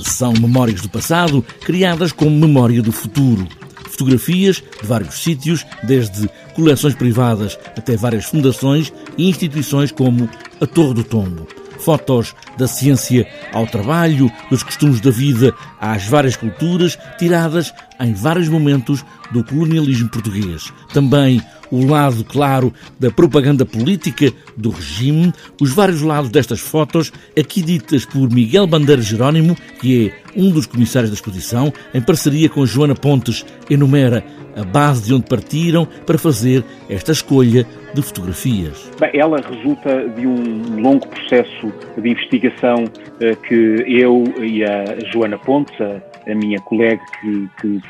São memórias do passado criadas como memória do futuro. Fotografias de vários sítios, desde coleções privadas até várias fundações e instituições como a Torre do Tombo fotos da ciência ao trabalho, dos costumes da vida às várias culturas, tiradas em vários momentos do colonialismo português. Também o lado, claro, da propaganda política do regime, os vários lados destas fotos, aqui ditas por Miguel Bandeira Jerónimo, que é um dos comissários da exposição, em parceria com Joana Pontes, enumera a base de onde partiram para fazer esta escolha de fotografias. Bem, ela resulta de um longo processo de investigação eh, que eu e a Joana Pontes, a, a minha colega que, que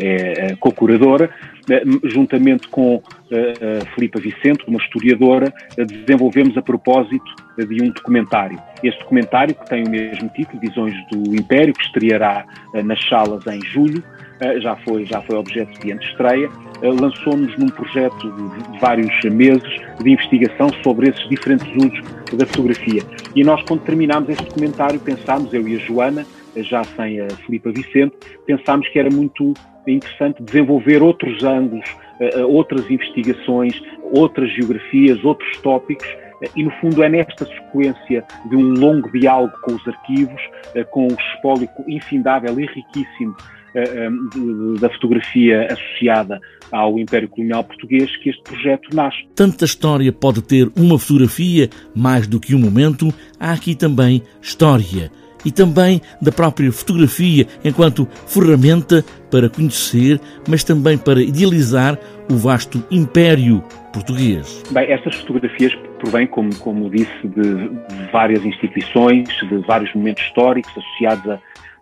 é co-curadora, eh, juntamente com a Filipa Vicente, uma historiadora, desenvolvemos a propósito de um documentário. Este documentário, que tem o mesmo título, Visões do Império, que estreará eh, nas salas em julho, eh, já foi, já foi objeto de antestreia, lançou-nos num projeto de vários meses de investigação sobre esses diferentes usos da fotografia. E nós, quando terminámos este documentário, pensámos, eu e a Joana, já sem a Filipa Vicente, pensámos que era muito interessante desenvolver outros ângulos, eh, eh, outras investigações, outras geografias, outros tópicos, eh, e no fundo é nesta sequência de um longo diálogo com os arquivos, com o espólio infindável e riquíssimo da fotografia associada ao Império Colonial Português que este projeto nasce. Tanta história pode ter uma fotografia, mais do que um momento, há aqui também história e também da própria fotografia enquanto ferramenta para conhecer, mas também para idealizar o vasto império português. Bem, estas fotografias provêm, como, como disse, de várias instituições, de vários momentos históricos associados a,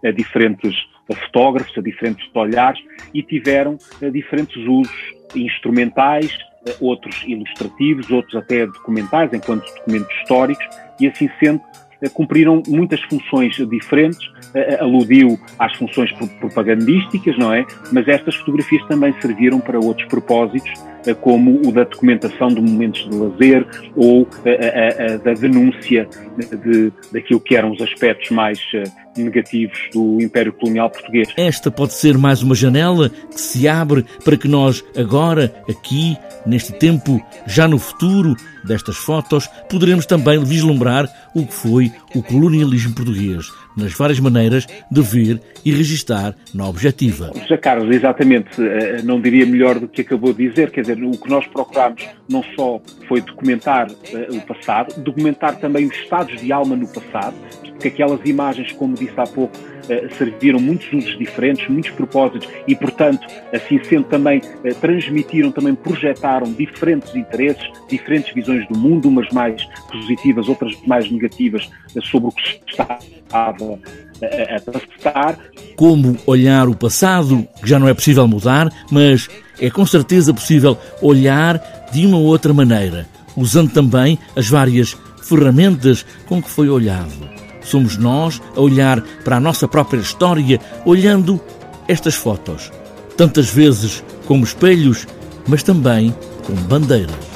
a diferentes a fotógrafos, a diferentes olhares e tiveram a, diferentes usos instrumentais, outros ilustrativos, outros até documentais, enquanto documentos históricos, e assim sendo, eh, cumpriram muitas funções diferentes, eh, eh, aludiu às funções propagandísticas, não é? Mas estas fotografias também serviram para outros propósitos, como o da documentação de momentos de lazer ou a, a, a, da denúncia de, daquilo que eram os aspectos mais negativos do Império Colonial Português. Esta pode ser mais uma janela que se abre para que nós, agora, aqui, neste tempo, já no futuro destas fotos, poderemos também vislumbrar o que foi o colonialismo português, nas várias maneiras de ver e registar na objetiva. José Carlos, exatamente, eh, não diria melhor do que acabou de dizer, quer dizer, o que nós procuramos não só foi documentar eh, o passado, documentar também os estados de alma no passado, porque aquelas imagens, como disse há pouco, eh, serviram muitos usos diferentes, muitos propósitos e, portanto, assim sendo também, transmitiram, também projetaram diferentes interesses, diferentes visões do mundo, umas mais positivas, outras mais negativas, sobre o que se estava a, passar. Como olhar o passado, que já não é possível mudar, mas é com certeza possível olhar de uma outra maneira, usando também as várias ferramentas com que foi olhado. Somos nós a olhar para a nossa própria história, olhando estas fotos, tantas vezes como espelhos, mas também como bandeiras.